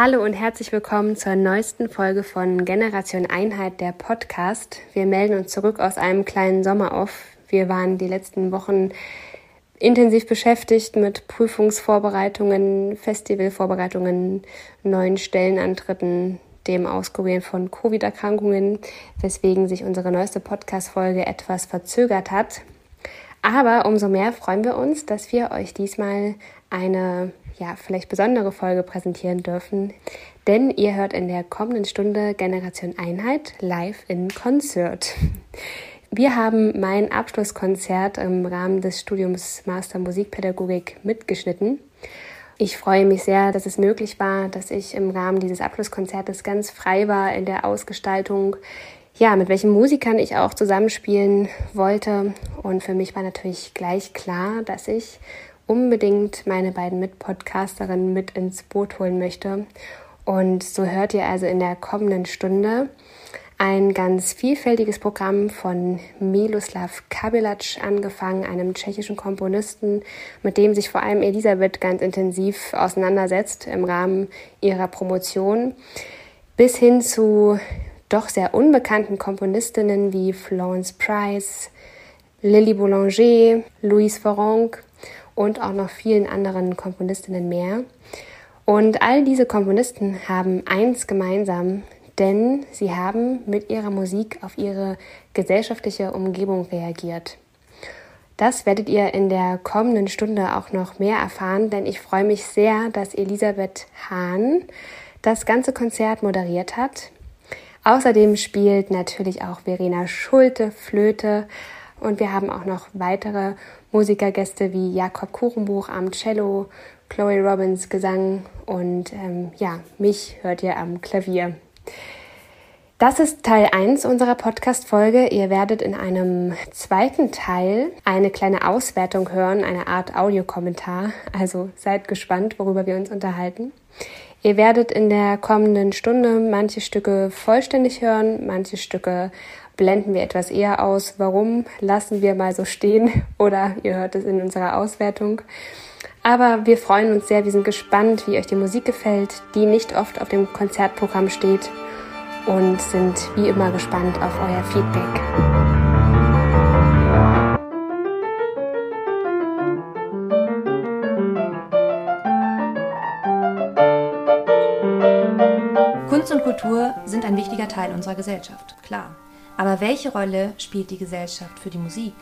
Hallo und herzlich willkommen zur neuesten Folge von Generation Einheit, der Podcast. Wir melden uns zurück aus einem kleinen Sommeroff. Wir waren die letzten Wochen intensiv beschäftigt mit Prüfungsvorbereitungen, Festivalvorbereitungen, neuen Stellenantritten, dem Auskurieren von Covid-Erkrankungen, weswegen sich unsere neueste Podcast-Folge etwas verzögert hat. Aber umso mehr freuen wir uns, dass wir euch diesmal eine ja, vielleicht besondere Folge präsentieren dürfen, denn ihr hört in der kommenden Stunde Generation Einheit live in Konzert. Wir haben mein Abschlusskonzert im Rahmen des Studiums Master Musikpädagogik mitgeschnitten. Ich freue mich sehr, dass es möglich war, dass ich im Rahmen dieses Abschlusskonzertes ganz frei war in der Ausgestaltung, ja, mit welchen Musikern ich auch zusammenspielen wollte. Und für mich war natürlich gleich klar, dass ich unbedingt meine beiden Mitpodcasterinnen mit ins Boot holen möchte. Und so hört ihr also in der kommenden Stunde ein ganz vielfältiges Programm von Miloslav Kabilac angefangen, einem tschechischen Komponisten, mit dem sich vor allem Elisabeth ganz intensiv auseinandersetzt im Rahmen ihrer Promotion, bis hin zu doch sehr unbekannten Komponistinnen wie Florence Price, Lily Boulanger, Louise Ferronc und auch noch vielen anderen Komponistinnen mehr. Und all diese Komponisten haben eins gemeinsam, denn sie haben mit ihrer Musik auf ihre gesellschaftliche Umgebung reagiert. Das werdet ihr in der kommenden Stunde auch noch mehr erfahren, denn ich freue mich sehr, dass Elisabeth Hahn das ganze Konzert moderiert hat. Außerdem spielt natürlich auch Verena Schulte Flöte und wir haben auch noch weitere Musikergäste wie Jakob Kuchenbuch am Cello, Chloe Robbins Gesang und ähm, ja, mich hört ihr am Klavier. Das ist Teil 1 unserer Podcast-Folge. Ihr werdet in einem zweiten Teil eine kleine Auswertung hören, eine Art Audiokommentar. Also seid gespannt, worüber wir uns unterhalten. Ihr werdet in der kommenden Stunde manche Stücke vollständig hören, manche Stücke blenden wir etwas eher aus. Warum lassen wir mal so stehen? Oder ihr hört es in unserer Auswertung. Aber wir freuen uns sehr, wir sind gespannt, wie euch die Musik gefällt, die nicht oft auf dem Konzertprogramm steht und sind wie immer gespannt auf euer Feedback. Kunst und Kultur sind ein wichtiger Teil unserer Gesellschaft, klar. Aber welche Rolle spielt die Gesellschaft für die Musik?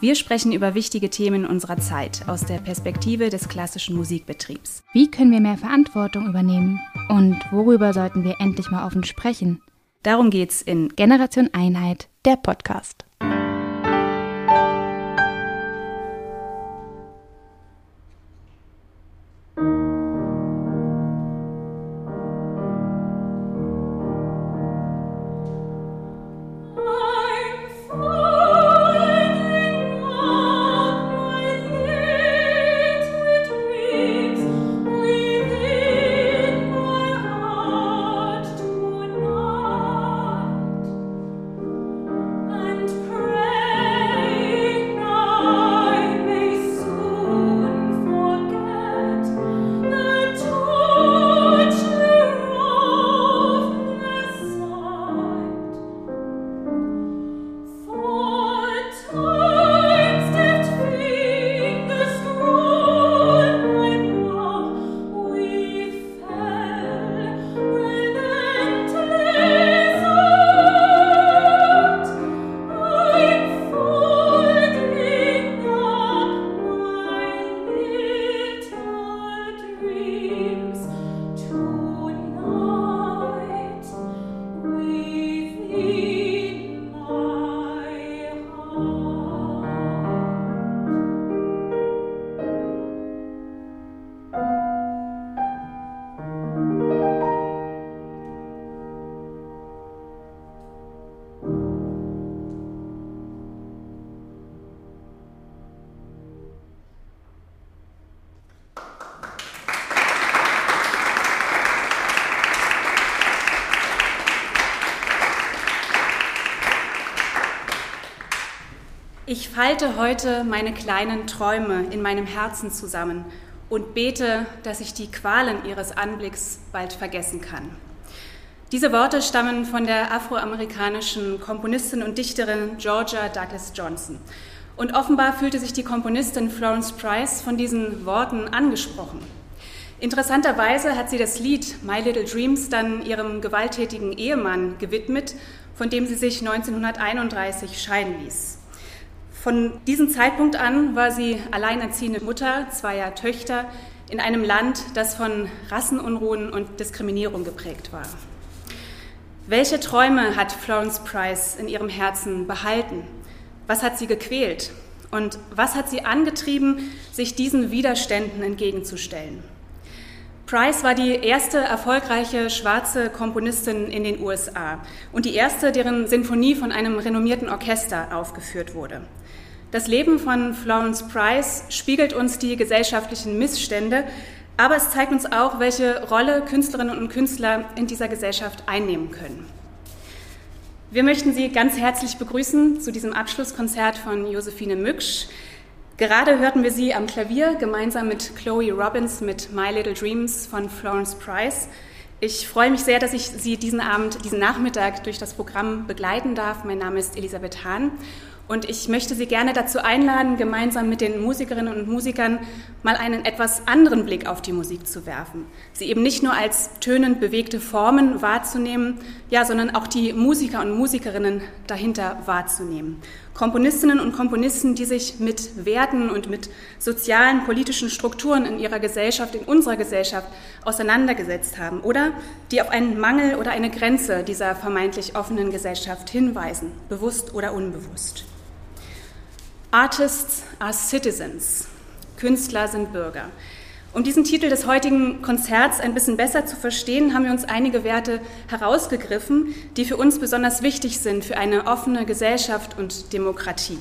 Wir sprechen über wichtige Themen unserer Zeit aus der Perspektive des klassischen Musikbetriebs. Wie können wir mehr Verantwortung übernehmen? Und worüber sollten wir endlich mal offen sprechen? Darum geht's in Generation Einheit, der Podcast. Ich falte heute meine kleinen Träume in meinem Herzen zusammen und bete, dass ich die Qualen ihres Anblicks bald vergessen kann. Diese Worte stammen von der afroamerikanischen Komponistin und Dichterin Georgia Douglas Johnson. Und offenbar fühlte sich die Komponistin Florence Price von diesen Worten angesprochen. Interessanterweise hat sie das Lied My Little Dreams dann ihrem gewalttätigen Ehemann gewidmet, von dem sie sich 1931 scheiden ließ. Von diesem Zeitpunkt an war sie alleinerziehende Mutter zweier Töchter in einem Land, das von Rassenunruhen und Diskriminierung geprägt war. Welche Träume hat Florence Price in ihrem Herzen behalten? Was hat sie gequält? Und was hat sie angetrieben, sich diesen Widerständen entgegenzustellen? Price war die erste erfolgreiche schwarze Komponistin in den USA und die erste, deren Sinfonie von einem renommierten Orchester aufgeführt wurde. Das Leben von Florence Price spiegelt uns die gesellschaftlichen Missstände, aber es zeigt uns auch, welche Rolle Künstlerinnen und Künstler in dieser Gesellschaft einnehmen können. Wir möchten Sie ganz herzlich begrüßen zu diesem Abschlusskonzert von Josephine Mücksch. Gerade hörten wir sie am Klavier gemeinsam mit Chloe Robbins mit My Little Dreams von Florence Price. Ich freue mich sehr, dass ich Sie diesen Abend, diesen Nachmittag durch das Programm begleiten darf. Mein Name ist Elisabeth Hahn und ich möchte Sie gerne dazu einladen, gemeinsam mit den Musikerinnen und Musikern mal einen etwas anderen Blick auf die Musik zu werfen. Sie eben nicht nur als tönend bewegte Formen wahrzunehmen, ja, sondern auch die Musiker und Musikerinnen dahinter wahrzunehmen. Komponistinnen und Komponisten, die sich mit Werten und mit sozialen, politischen Strukturen in ihrer Gesellschaft, in unserer Gesellschaft auseinandergesetzt haben oder die auf einen Mangel oder eine Grenze dieser vermeintlich offenen Gesellschaft hinweisen, bewusst oder unbewusst. Artists are citizens. Künstler sind Bürger. Um diesen Titel des heutigen Konzerts ein bisschen besser zu verstehen, haben wir uns einige Werte herausgegriffen, die für uns besonders wichtig sind für eine offene Gesellschaft und Demokratie.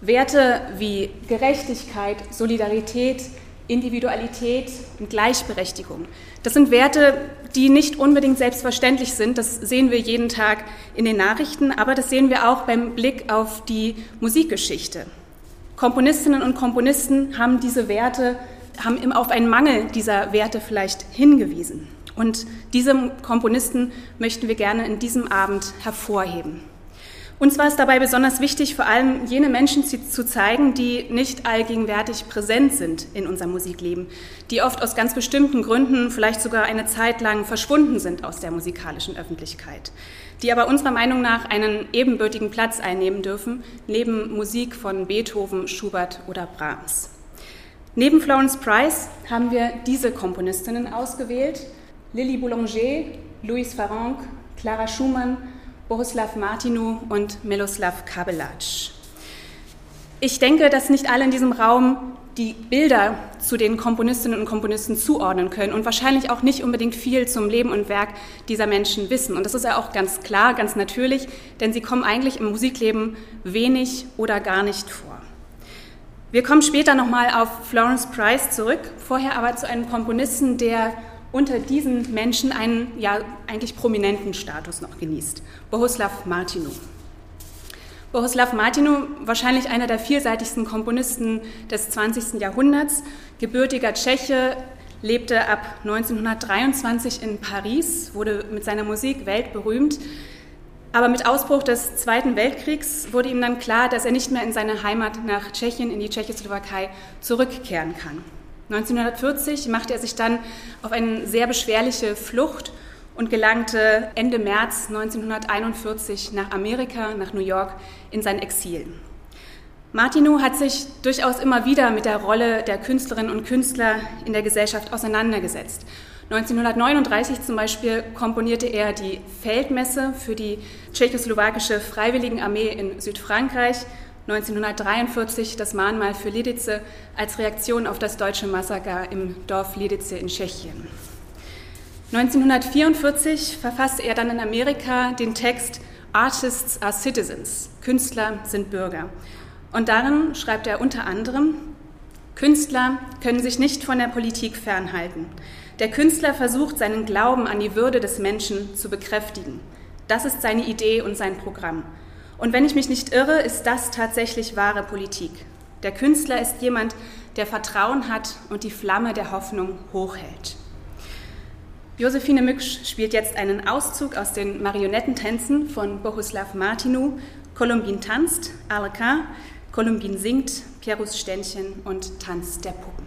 Werte wie Gerechtigkeit, Solidarität, Individualität und Gleichberechtigung. Das sind Werte, die nicht unbedingt selbstverständlich sind. Das sehen wir jeden Tag in den Nachrichten, aber das sehen wir auch beim Blick auf die Musikgeschichte. Komponistinnen und Komponisten haben diese Werte, haben auf einen Mangel dieser Werte vielleicht hingewiesen. Und diese Komponisten möchten wir gerne in diesem Abend hervorheben. Uns war es dabei besonders wichtig, vor allem jene Menschen zu zeigen, die nicht allgegenwärtig präsent sind in unserem Musikleben, die oft aus ganz bestimmten Gründen vielleicht sogar eine Zeit lang verschwunden sind aus der musikalischen Öffentlichkeit, die aber unserer Meinung nach einen ebenbürtigen Platz einnehmen dürfen, neben Musik von Beethoven, Schubert oder Brahms. Neben Florence Price haben wir diese Komponistinnen ausgewählt, Lily Boulanger, Louise Farrenc, Clara Schumann, Bohuslav Martinu und Miloslav Kabelac. Ich denke, dass nicht alle in diesem Raum die Bilder zu den Komponistinnen und Komponisten zuordnen können und wahrscheinlich auch nicht unbedingt viel zum Leben und Werk dieser Menschen wissen. Und das ist ja auch ganz klar, ganz natürlich, denn sie kommen eigentlich im Musikleben wenig oder gar nicht vor. Wir kommen später nochmal auf Florence Price zurück, vorher aber zu einem Komponisten, der unter diesen Menschen einen ja eigentlich prominenten Status noch genießt, Bohuslav Martinu. Bohuslav Martinu, wahrscheinlich einer der vielseitigsten Komponisten des 20. Jahrhunderts, gebürtiger Tscheche, lebte ab 1923 in Paris, wurde mit seiner Musik weltberühmt. Aber mit Ausbruch des Zweiten Weltkriegs wurde ihm dann klar, dass er nicht mehr in seine Heimat nach Tschechien, in die Tschechoslowakei zurückkehren kann. 1940 machte er sich dann auf eine sehr beschwerliche Flucht und gelangte Ende März 1941 nach Amerika, nach New York, in sein Exil. Martineau hat sich durchaus immer wieder mit der Rolle der Künstlerinnen und Künstler in der Gesellschaft auseinandergesetzt. 1939 zum Beispiel komponierte er die Feldmesse für die tschechoslowakische Freiwilligenarmee in Südfrankreich 1943 das Mahnmal für Lidice als Reaktion auf das deutsche Massaker im Dorf Lidice in Tschechien. 1944 verfasste er dann in Amerika den Text Artists are Citizens, Künstler sind Bürger. Und darin schreibt er unter anderem, Künstler können sich nicht von der Politik fernhalten. Der Künstler versucht, seinen Glauben an die Würde des Menschen zu bekräftigen. Das ist seine Idee und sein Programm. Und wenn ich mich nicht irre, ist das tatsächlich wahre Politik. Der Künstler ist jemand, der Vertrauen hat und die Flamme der Hoffnung hochhält. Josephine Mücksch spielt jetzt einen Auszug aus den Marionettentänzen von Bohuslav Martinu. Kolumbin tanzt, Arlequin, Kolumbin singt, Pierus Ständchen und Tanz der Puppen.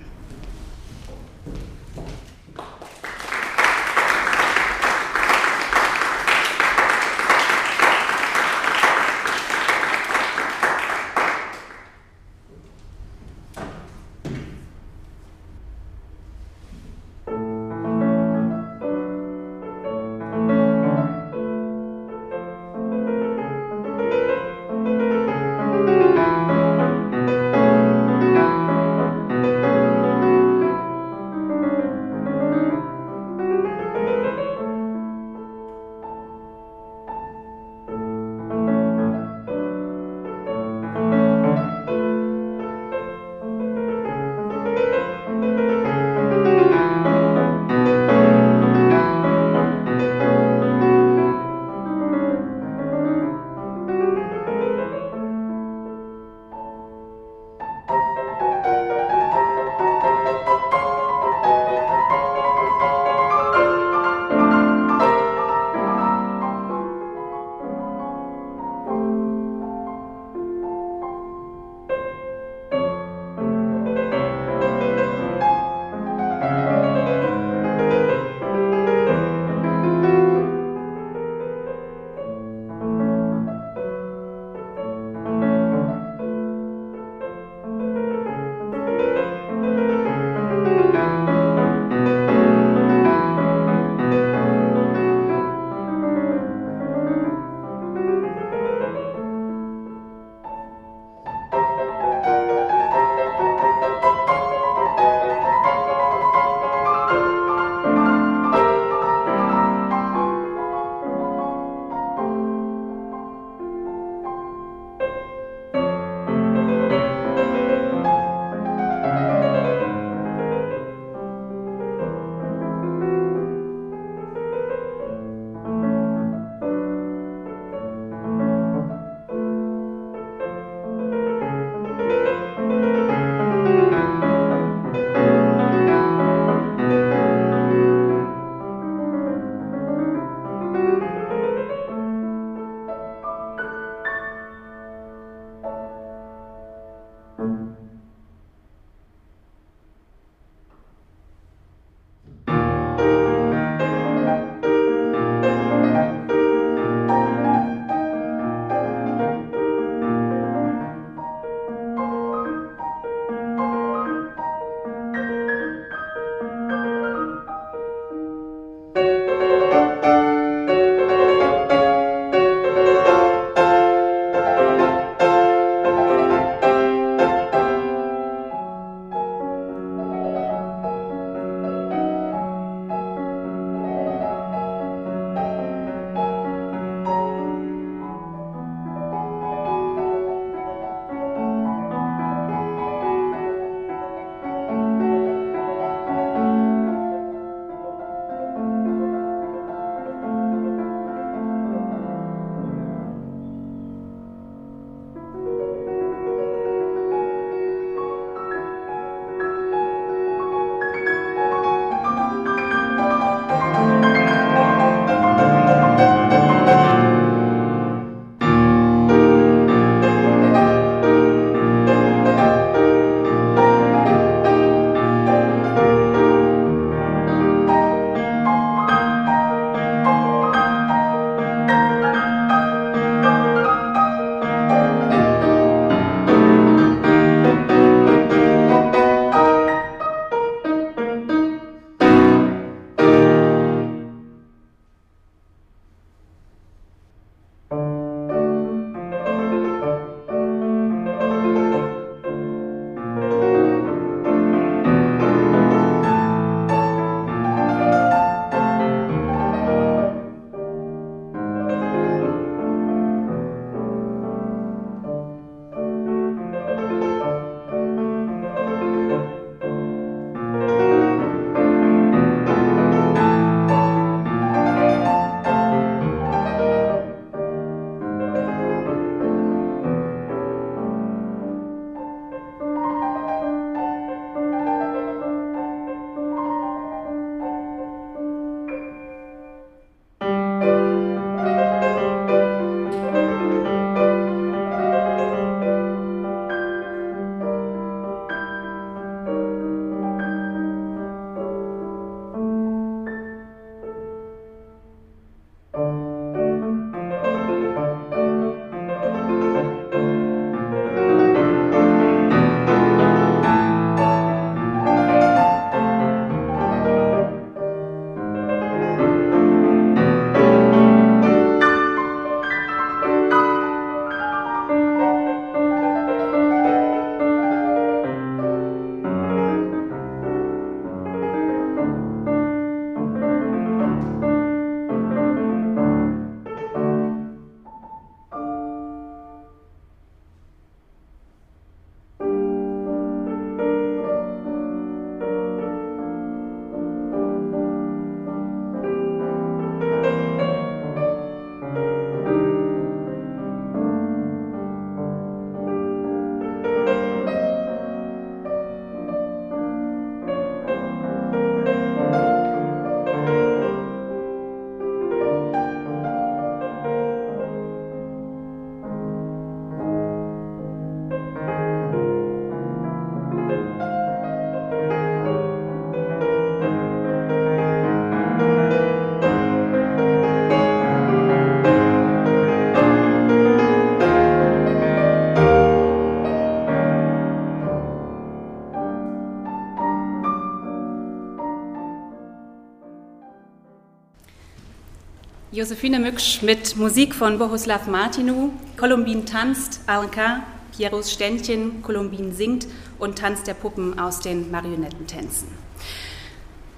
Josephine Mücksch mit Musik von Bohuslav Martinu, Kolumbin tanzt, Alenka, Pieros Ständchen, Kolumbin singt und Tanz der Puppen aus den Marionettentänzen.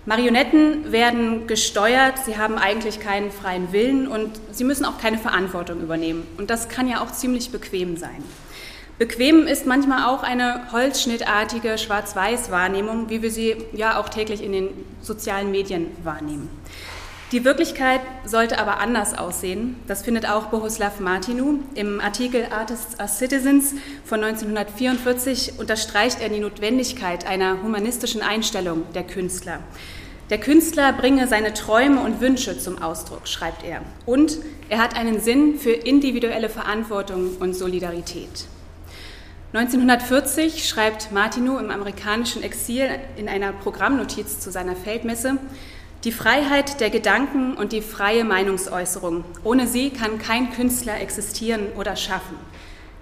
Marionetten werden gesteuert, sie haben eigentlich keinen freien Willen und sie müssen auch keine Verantwortung übernehmen. Und das kann ja auch ziemlich bequem sein. Bequem ist manchmal auch eine holzschnittartige Schwarz-Weiß-Wahrnehmung, wie wir sie ja auch täglich in den sozialen Medien wahrnehmen. Die Wirklichkeit sollte aber anders aussehen. Das findet auch Bohuslav Martinu. Im Artikel Artists as Citizens von 1944 unterstreicht er die Notwendigkeit einer humanistischen Einstellung der Künstler. Der Künstler bringe seine Träume und Wünsche zum Ausdruck, schreibt er. Und er hat einen Sinn für individuelle Verantwortung und Solidarität. 1940 schreibt Martinu im amerikanischen Exil in einer Programmnotiz zu seiner Feldmesse, die Freiheit der Gedanken und die freie Meinungsäußerung. Ohne sie kann kein Künstler existieren oder schaffen.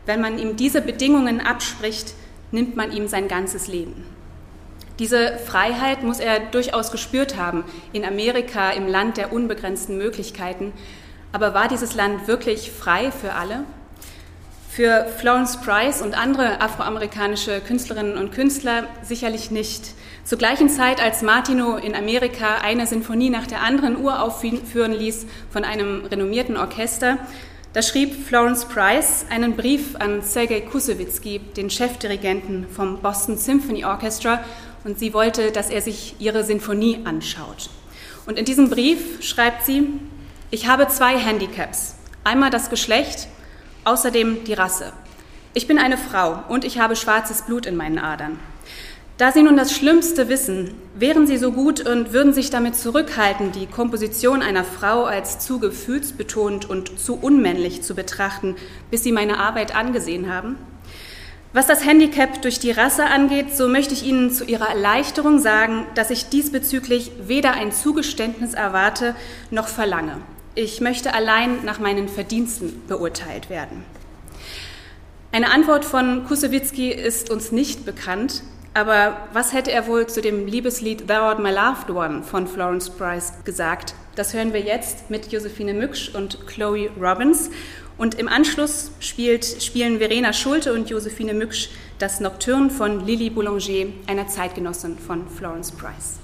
Wenn man ihm diese Bedingungen abspricht, nimmt man ihm sein ganzes Leben. Diese Freiheit muss er durchaus gespürt haben in Amerika, im Land der unbegrenzten Möglichkeiten. Aber war dieses Land wirklich frei für alle? Für Florence Price und andere afroamerikanische Künstlerinnen und Künstler sicherlich nicht. Zur gleichen Zeit, als Martino in Amerika eine Sinfonie nach der anderen uraufführen ließ von einem renommierten Orchester, da schrieb Florence Price einen Brief an Sergei Kusewitzki, den Chefdirigenten vom Boston Symphony Orchestra, und sie wollte, dass er sich ihre Sinfonie anschaut. Und in diesem Brief schreibt sie, ich habe zwei Handicaps. Einmal das Geschlecht, außerdem die Rasse. Ich bin eine Frau und ich habe schwarzes Blut in meinen Adern. Da Sie nun das Schlimmste wissen, wären Sie so gut und würden sich damit zurückhalten, die Komposition einer Frau als zu gefühlsbetont und zu unmännlich zu betrachten, bis Sie meine Arbeit angesehen haben? Was das Handicap durch die Rasse angeht, so möchte ich Ihnen zu Ihrer Erleichterung sagen, dass ich diesbezüglich weder ein Zugeständnis erwarte noch verlange. Ich möchte allein nach meinen Verdiensten beurteilt werden. Eine Antwort von Kusewitzki ist uns nicht bekannt, aber was hätte er wohl zu dem Liebeslied Thou Art My Loved One von Florence Price gesagt? Das hören wir jetzt mit Josephine Mücksch und Chloe Robbins. Und im Anschluss spielt, spielen Verena Schulte und Josephine Mücksch das Nocturne von Lily Boulanger, einer Zeitgenossin von Florence Price.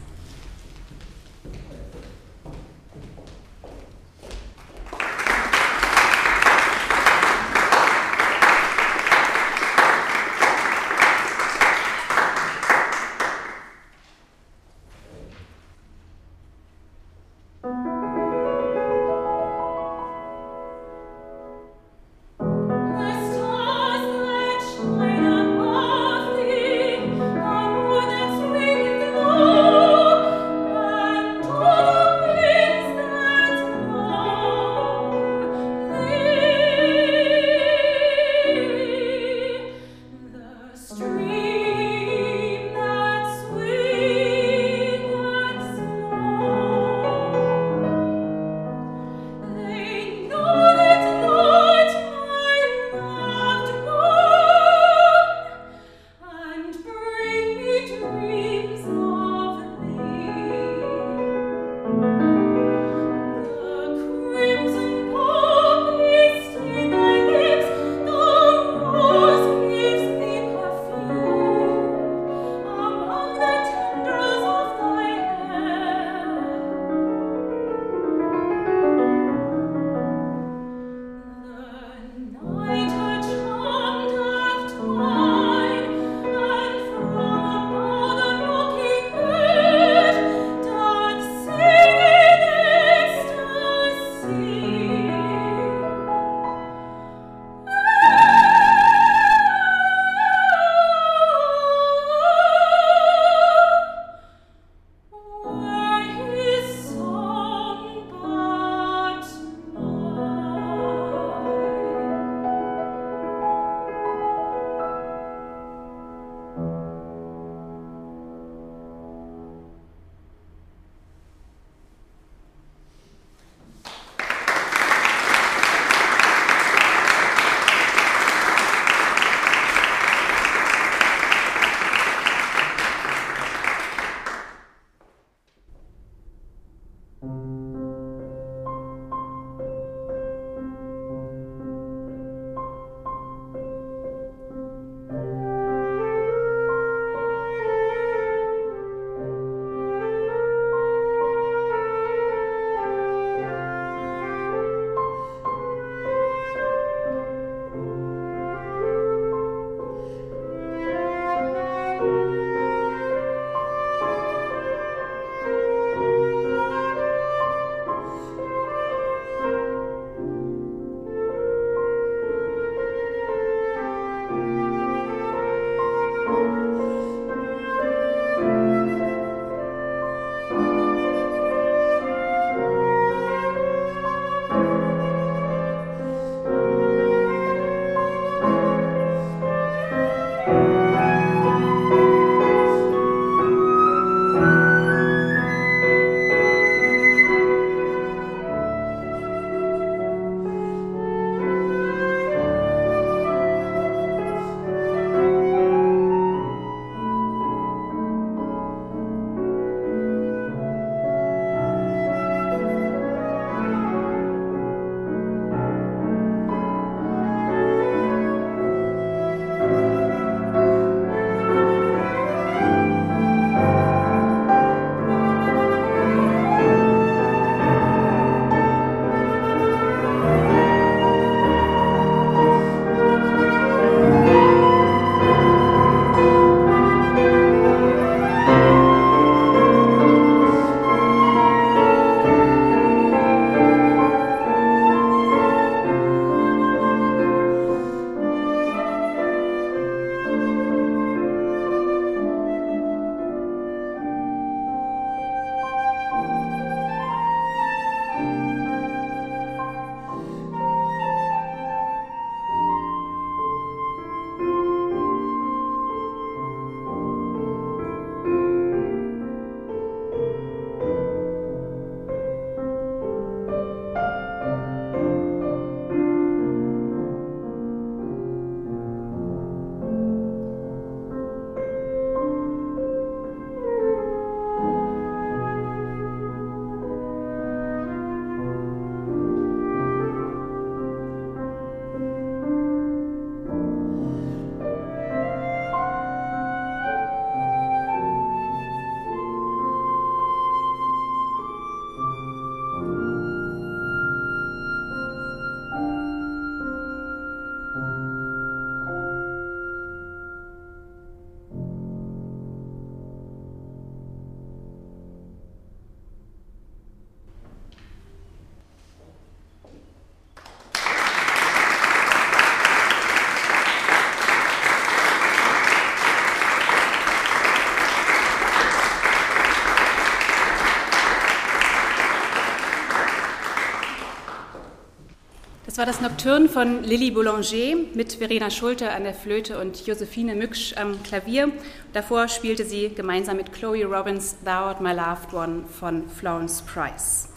War das Nocturne von Lily Boulanger mit Verena Schulte an der Flöte und Josephine Mücksch am Klavier. Davor spielte sie gemeinsam mit Chloe Robbins Thou Art My Loved One von Florence Price.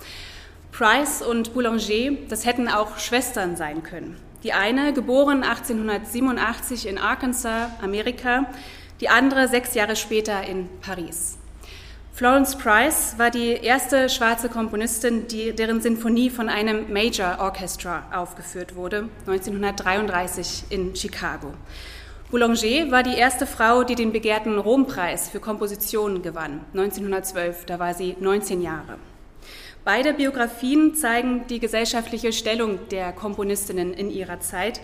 Price und Boulanger, das hätten auch Schwestern sein können. Die eine, geboren 1887 in Arkansas, Amerika, die andere sechs Jahre später in Paris. Florence Price war die erste schwarze Komponistin, die, deren Sinfonie von einem Major Orchestra aufgeführt wurde, 1933 in Chicago. Boulanger war die erste Frau, die den begehrten Rompreis für Kompositionen gewann, 1912, da war sie 19 Jahre. Beide Biografien zeigen die gesellschaftliche Stellung der Komponistinnen in ihrer Zeit.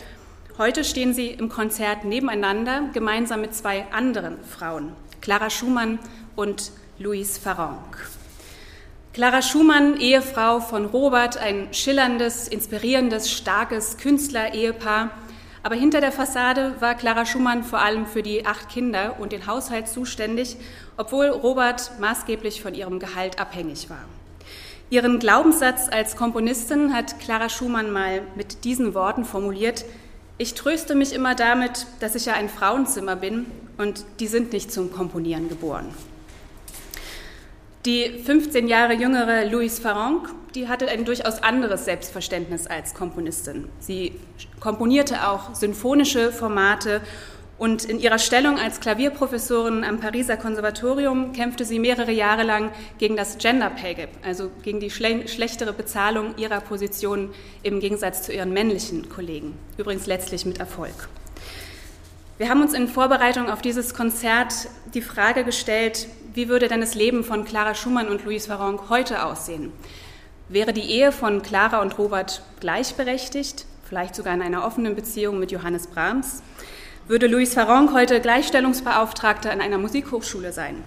Heute stehen sie im Konzert nebeneinander, gemeinsam mit zwei anderen Frauen, Clara Schumann und Louise Farronc. Clara Schumann, Ehefrau von Robert, ein schillerndes, inspirierendes, starkes Künstler-Ehepaar. Aber hinter der Fassade war Clara Schumann vor allem für die acht Kinder und den Haushalt zuständig, obwohl Robert maßgeblich von ihrem Gehalt abhängig war. Ihren Glaubenssatz als Komponistin hat Clara Schumann mal mit diesen Worten formuliert. Ich tröste mich immer damit, dass ich ja ein Frauenzimmer bin und die sind nicht zum Komponieren geboren. Die 15 Jahre jüngere Louise Farronc, die hatte ein durchaus anderes Selbstverständnis als Komponistin. Sie komponierte auch symphonische Formate und in ihrer Stellung als Klavierprofessorin am Pariser Konservatorium kämpfte sie mehrere Jahre lang gegen das Gender Pay Gap, also gegen die schle schlechtere Bezahlung ihrer Position im Gegensatz zu ihren männlichen Kollegen. Übrigens letztlich mit Erfolg. Wir haben uns in Vorbereitung auf dieses Konzert die Frage gestellt, wie würde denn das Leben von Clara Schumann und Louise Farronc heute aussehen? Wäre die Ehe von Clara und Robert gleichberechtigt, vielleicht sogar in einer offenen Beziehung mit Johannes Brahms? Würde Louise Farronc heute Gleichstellungsbeauftragte an einer Musikhochschule sein?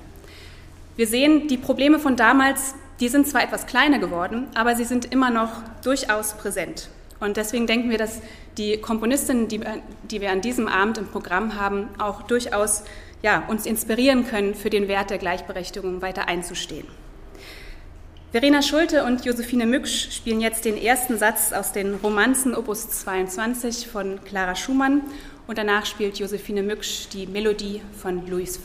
Wir sehen, die Probleme von damals, die sind zwar etwas kleiner geworden, aber sie sind immer noch durchaus präsent. Und deswegen denken wir, dass die Komponistinnen, die, die wir an diesem Abend im Programm haben, auch durchaus ja, uns inspirieren können, für den Wert der Gleichberechtigung weiter einzustehen. Verena Schulte und Josephine Mücksch spielen jetzt den ersten Satz aus den Romanzen Opus 22 von Clara Schumann und danach spielt Josephine Mücksch die Melodie von Louis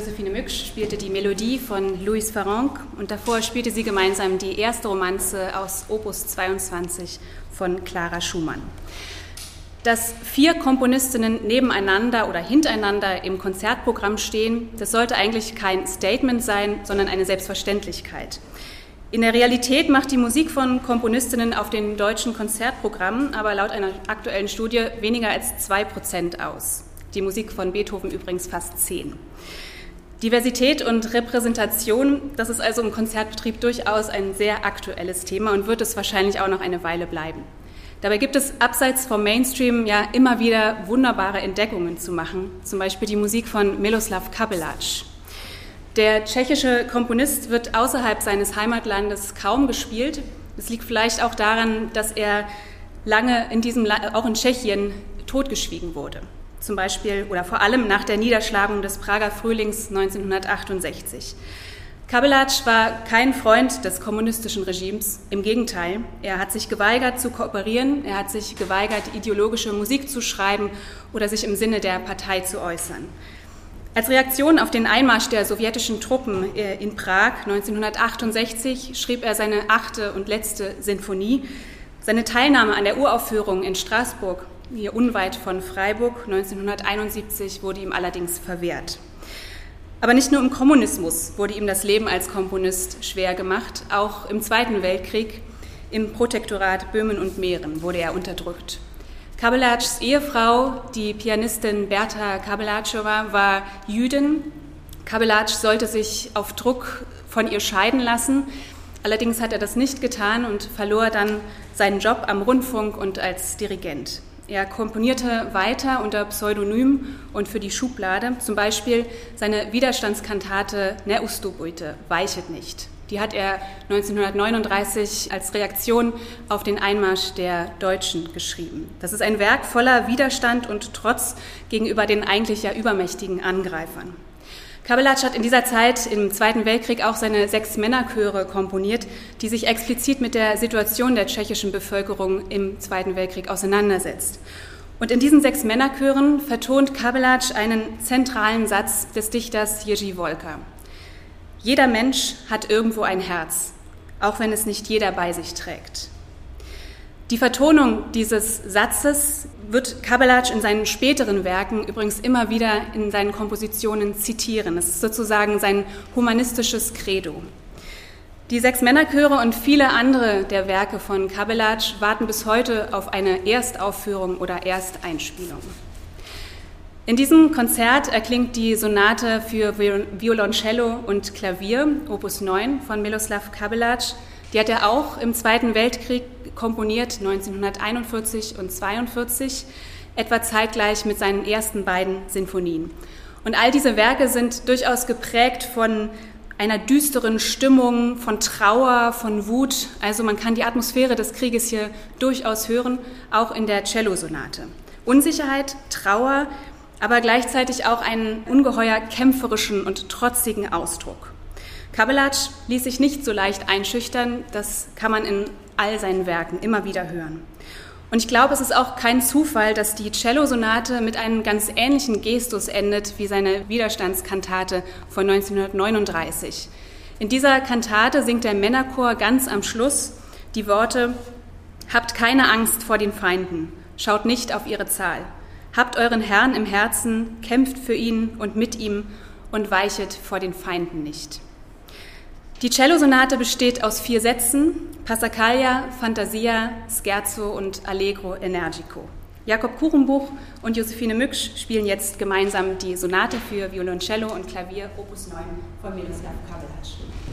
Farronc. Mücksch spielte die Melodie von Louis Farrenc und davor spielte sie gemeinsam die erste Romanze aus Opus 22 von Clara Schumann. Dass vier Komponistinnen nebeneinander oder hintereinander im Konzertprogramm stehen, das sollte eigentlich kein Statement sein, sondern eine Selbstverständlichkeit. In der Realität macht die Musik von Komponistinnen auf den deutschen Konzertprogrammen aber laut einer aktuellen Studie weniger als zwei Prozent aus. Die Musik von Beethoven übrigens fast zehn. Diversität und Repräsentation, das ist also im Konzertbetrieb durchaus ein sehr aktuelles Thema und wird es wahrscheinlich auch noch eine Weile bleiben. Dabei gibt es abseits vom Mainstream ja immer wieder wunderbare Entdeckungen zu machen, zum Beispiel die Musik von Miloslav Kabelac. Der tschechische Komponist wird außerhalb seines Heimatlandes kaum gespielt. Es liegt vielleicht auch daran, dass er lange in diesem Land, auch in Tschechien, totgeschwiegen wurde. Zum Beispiel oder vor allem nach der Niederschlagung des Prager Frühlings 1968. Kabelac war kein Freund des kommunistischen Regimes. Im Gegenteil, er hat sich geweigert zu kooperieren, er hat sich geweigert, ideologische Musik zu schreiben oder sich im Sinne der Partei zu äußern. Als Reaktion auf den Einmarsch der sowjetischen Truppen äh, in Prag 1968 schrieb er seine achte und letzte Sinfonie. Seine Teilnahme an der Uraufführung in Straßburg, hier unweit von Freiburg 1971, wurde ihm allerdings verwehrt. Aber nicht nur im Kommunismus wurde ihm das Leben als Komponist schwer gemacht, auch im Zweiten Weltkrieg, im Protektorat Böhmen und Mähren wurde er unterdrückt. Kabelacs Ehefrau, die Pianistin Berta Kabelatschowa, war Jüdin. Kabelac sollte sich auf Druck von ihr scheiden lassen. Allerdings hat er das nicht getan und verlor dann seinen Job am Rundfunk und als Dirigent. Er komponierte weiter unter Pseudonym und für die Schublade, zum Beispiel seine Widerstandskantate Ne Ustubujte, Weichet nicht. Die hat er 1939 als Reaktion auf den Einmarsch der Deutschen geschrieben. Das ist ein Werk voller Widerstand und Trotz gegenüber den eigentlich ja übermächtigen Angreifern. Kabelac hat in dieser Zeit im Zweiten Weltkrieg auch seine sechs Männerchöre komponiert, die sich explizit mit der Situation der tschechischen Bevölkerung im Zweiten Weltkrieg auseinandersetzt. Und in diesen sechs Männerchören vertont Kabelac einen zentralen Satz des Dichters Jerzy Wolka. Jeder Mensch hat irgendwo ein Herz, auch wenn es nicht jeder bei sich trägt. Die Vertonung dieses Satzes wird Kabelac in seinen späteren Werken übrigens immer wieder in seinen Kompositionen zitieren. Es ist sozusagen sein humanistisches Credo. Die sechs Männerchöre und viele andere der Werke von Kabelac warten bis heute auf eine Erstaufführung oder Ersteinspielung. In diesem Konzert erklingt die Sonate für Violoncello und Klavier, Opus 9 von Miloslav Kabelac. Die hat er auch im Zweiten Weltkrieg komponiert, 1941 und 1942, etwa zeitgleich mit seinen ersten beiden Sinfonien. Und all diese Werke sind durchaus geprägt von einer düsteren Stimmung, von Trauer, von Wut. Also man kann die Atmosphäre des Krieges hier durchaus hören, auch in der Cellosonate. Unsicherheit, Trauer, aber gleichzeitig auch einen ungeheuer kämpferischen und trotzigen Ausdruck. Kabelac ließ sich nicht so leicht einschüchtern, das kann man in all seinen Werken immer wieder hören. Und ich glaube, es ist auch kein Zufall, dass die Cello-Sonate mit einem ganz ähnlichen Gestus endet wie seine Widerstandskantate von 1939. In dieser Kantate singt der Männerchor ganz am Schluss die Worte Habt keine Angst vor den Feinden, schaut nicht auf ihre Zahl. Habt euren Herrn im Herzen, kämpft für ihn und mit ihm und weichet vor den Feinden nicht. Die Cellosonate besteht aus vier Sätzen, Passacaglia, Fantasia, Scherzo und Allegro Energico. Jakob Kuchenbuch und Josephine Mücksch spielen jetzt gemeinsam die Sonate für Violoncello und Klavier Opus 9 von Miroslav Kabelac.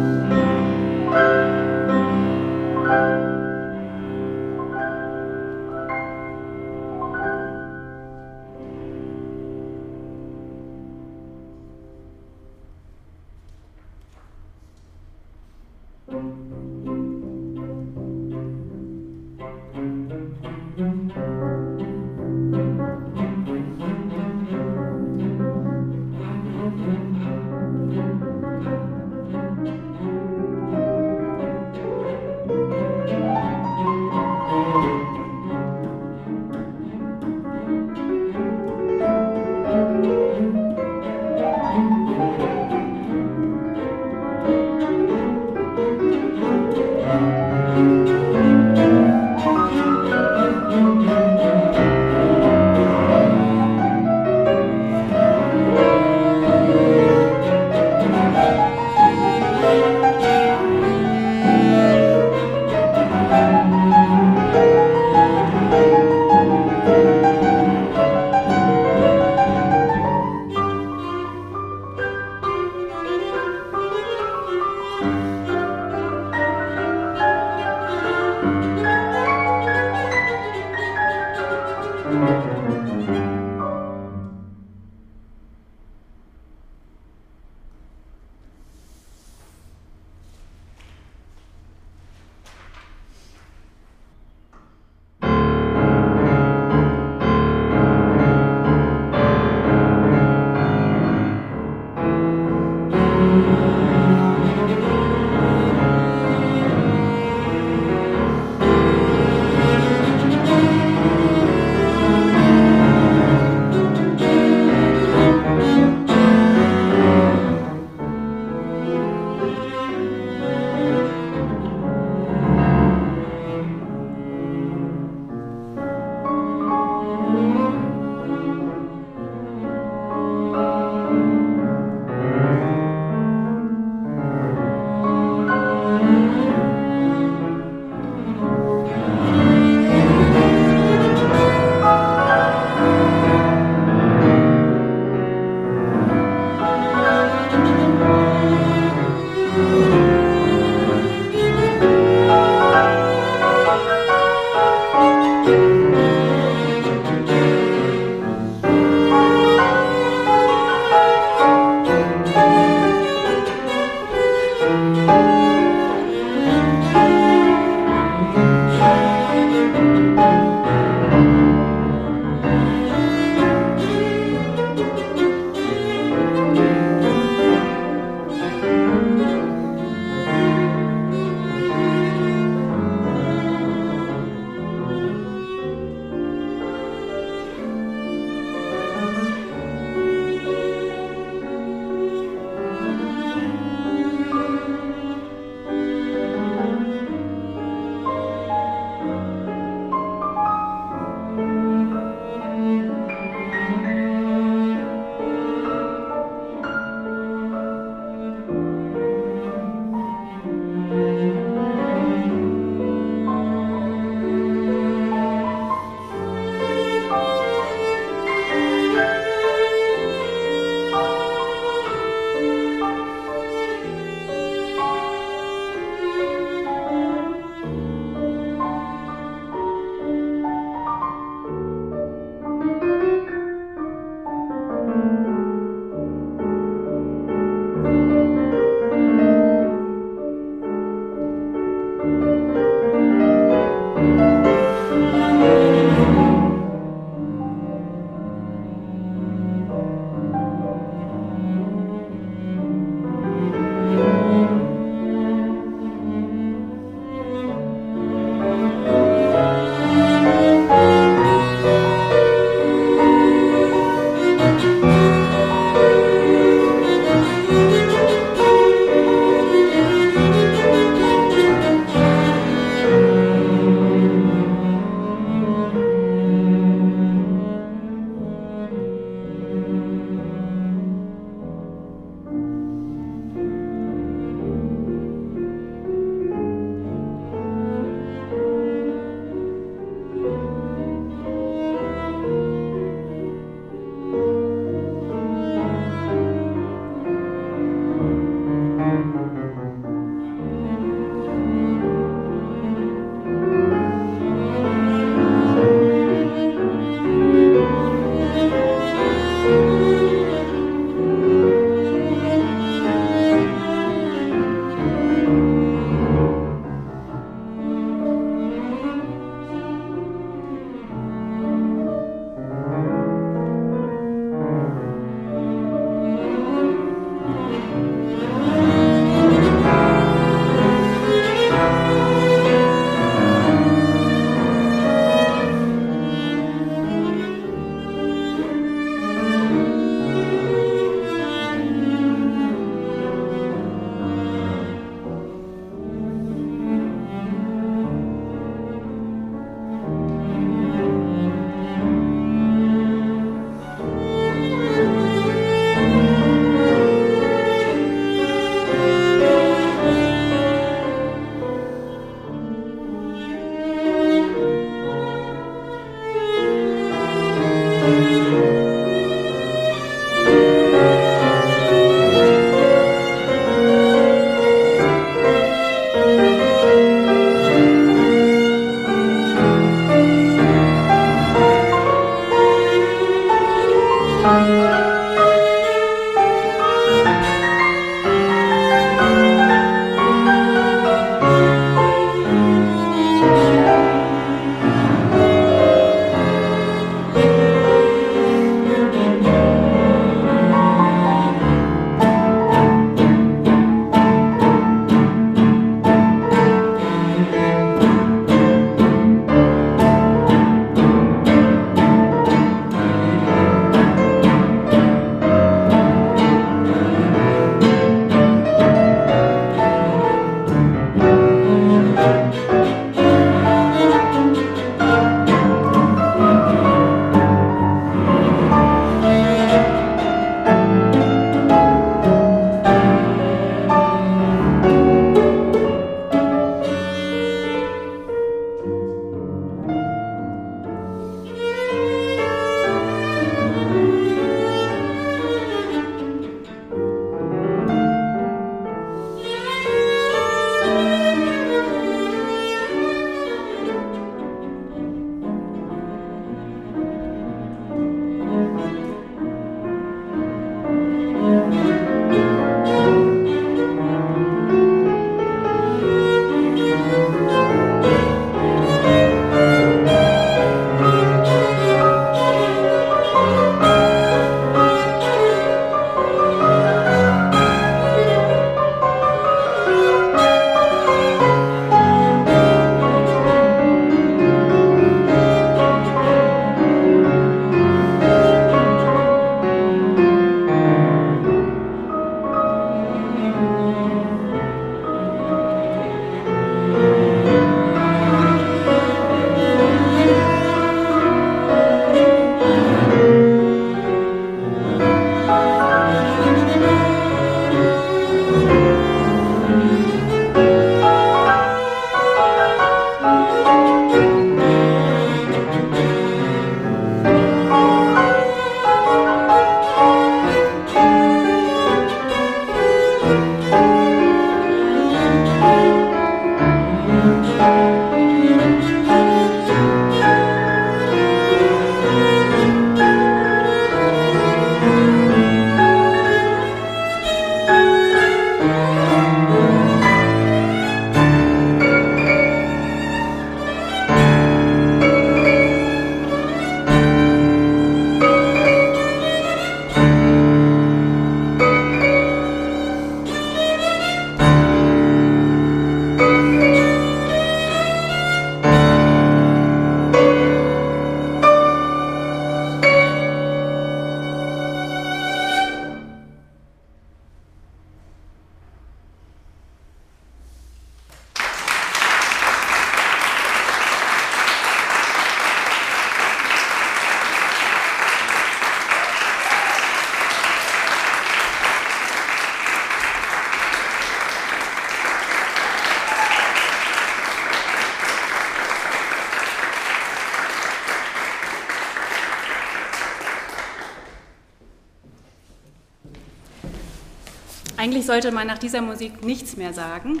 Eigentlich sollte man nach dieser Musik nichts mehr sagen.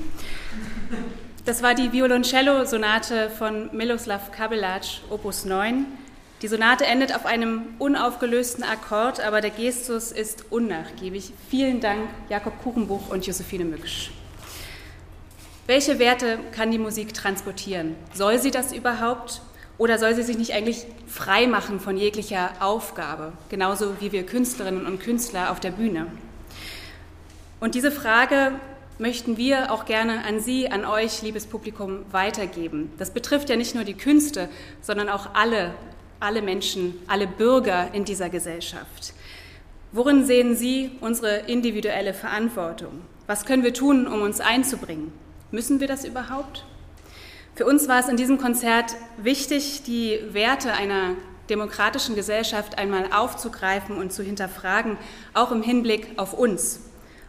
Das war die Violoncello-Sonate von Miloslav Kabelac, Opus 9. Die Sonate endet auf einem unaufgelösten Akkord, aber der Gestus ist unnachgiebig. Vielen Dank, Jakob Kuchenbuch und Josephine Mücksch. Welche Werte kann die Musik transportieren? Soll sie das überhaupt? Oder soll sie sich nicht eigentlich frei machen von jeglicher Aufgabe, genauso wie wir Künstlerinnen und Künstler auf der Bühne? Und diese Frage möchten wir auch gerne an Sie, an euch, liebes Publikum, weitergeben. Das betrifft ja nicht nur die Künste, sondern auch alle, alle Menschen, alle Bürger in dieser Gesellschaft. Worin sehen Sie unsere individuelle Verantwortung? Was können wir tun, um uns einzubringen? Müssen wir das überhaupt? Für uns war es in diesem Konzert wichtig, die Werte einer demokratischen Gesellschaft einmal aufzugreifen und zu hinterfragen, auch im Hinblick auf uns,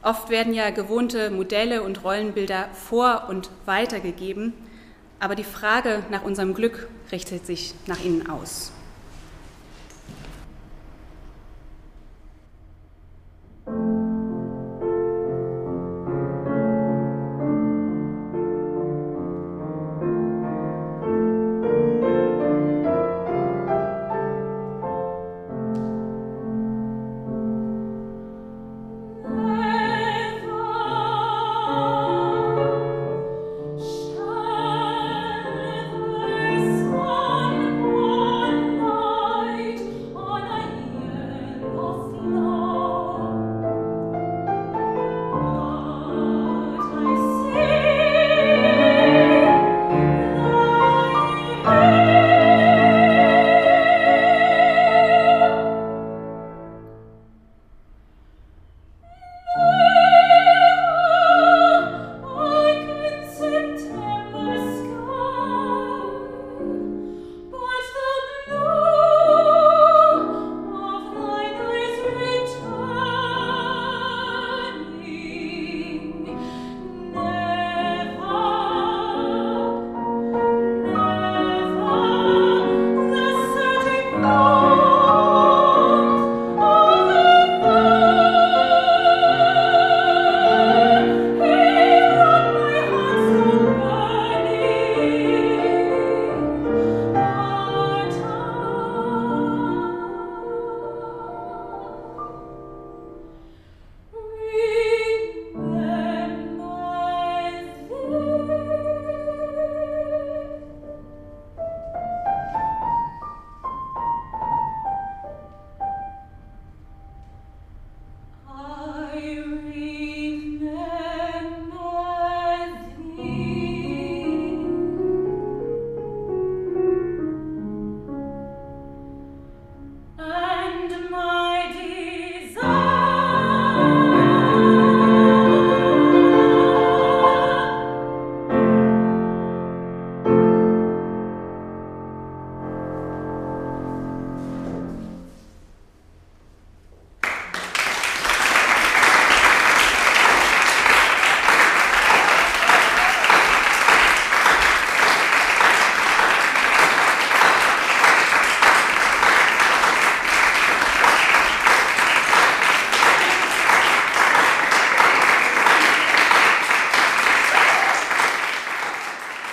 Oft werden ja gewohnte Modelle und Rollenbilder vor und weitergegeben, aber die Frage nach unserem Glück richtet sich nach innen aus.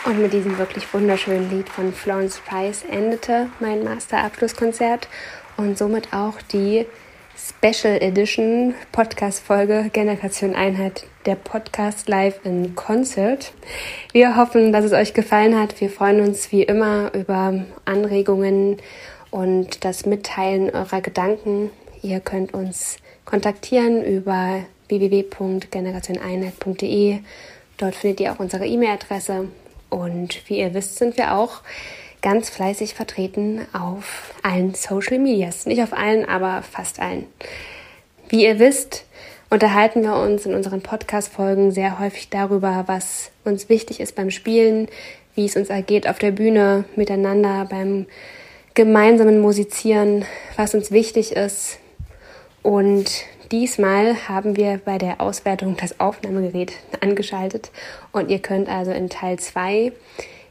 Und mit diesem wirklich wunderschönen Lied von Florence Price endete mein Masterabschlusskonzert und somit auch die Special Edition Podcast-Folge Generation Einheit, der Podcast live in Concert. Wir hoffen, dass es euch gefallen hat. Wir freuen uns wie immer über Anregungen und das Mitteilen eurer Gedanken. Ihr könnt uns kontaktieren über www.generationeinheit.de. Dort findet ihr auch unsere E-Mail-Adresse und wie ihr wisst, sind wir auch ganz fleißig vertreten auf allen Social Medias. Nicht auf allen, aber fast allen. Wie ihr wisst, unterhalten wir uns in unseren Podcast-Folgen sehr häufig darüber, was uns wichtig ist beim Spielen, wie es uns ergeht auf der Bühne miteinander, beim gemeinsamen Musizieren, was uns wichtig ist. Und Diesmal haben wir bei der Auswertung das Aufnahmegerät angeschaltet und ihr könnt also in Teil 2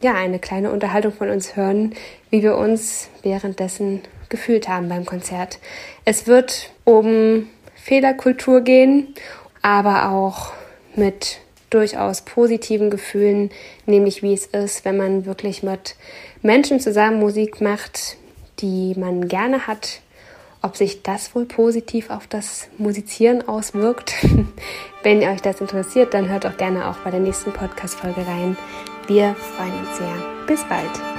ja eine kleine Unterhaltung von uns hören, wie wir uns währenddessen gefühlt haben beim Konzert. Es wird um Fehlerkultur gehen, aber auch mit durchaus positiven Gefühlen, nämlich wie es ist, wenn man wirklich mit Menschen zusammen Musik macht, die man gerne hat. Ob sich das wohl positiv auf das Musizieren auswirkt. wenn euch das interessiert, dann hört auch gerne auch bei der nächsten Podcast-Folge rein. Wir freuen uns sehr. Bis bald.